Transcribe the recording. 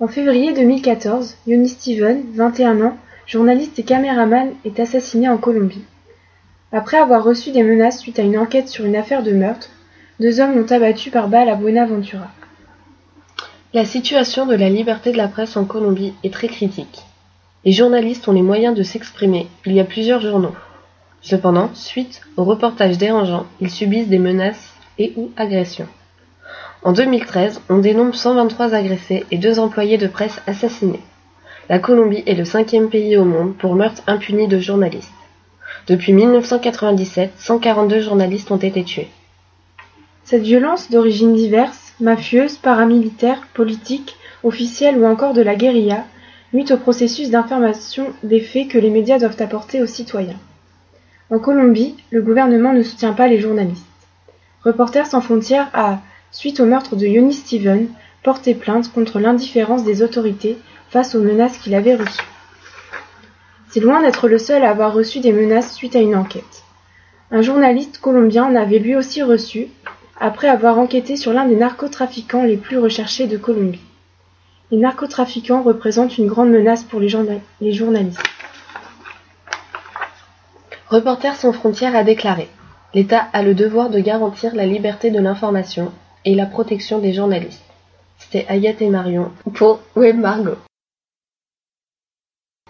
En février 2014, Yoni Steven, 21 ans, journaliste et caméraman, est assassiné en Colombie. Après avoir reçu des menaces suite à une enquête sur une affaire de meurtre, deux hommes l'ont abattu par balle à Buenaventura. La situation de la liberté de la presse en Colombie est très critique. Les journalistes ont les moyens de s'exprimer, il y a plusieurs journaux. Cependant, suite aux reportages dérangeants, ils subissent des menaces et ou agressions. En 2013, on dénombre 123 agressés et deux employés de presse assassinés. La Colombie est le cinquième pays au monde pour meurtre impuni de journalistes. Depuis 1997, 142 journalistes ont été tués. Cette violence d'origine diverse, mafieuse, paramilitaire, politique, officielle ou encore de la guérilla, nuit au processus d'information des faits que les médias doivent apporter aux citoyens. En Colombie, le gouvernement ne soutient pas les journalistes. Reporters sans frontières a, suite au meurtre de Yoni Steven, porté plainte contre l'indifférence des autorités face aux menaces qu'il avait reçues. C'est loin d'être le seul à avoir reçu des menaces suite à une enquête. Un journaliste colombien en avait lui aussi reçu, après avoir enquêté sur l'un des narcotrafiquants les plus recherchés de Colombie. Les narcotrafiquants représentent une grande menace pour les, les journalistes. Reporters sans frontières a déclaré L'État a le devoir de garantir la liberté de l'information et la protection des journalistes. C'était Ayat et Marion pour Web Margot.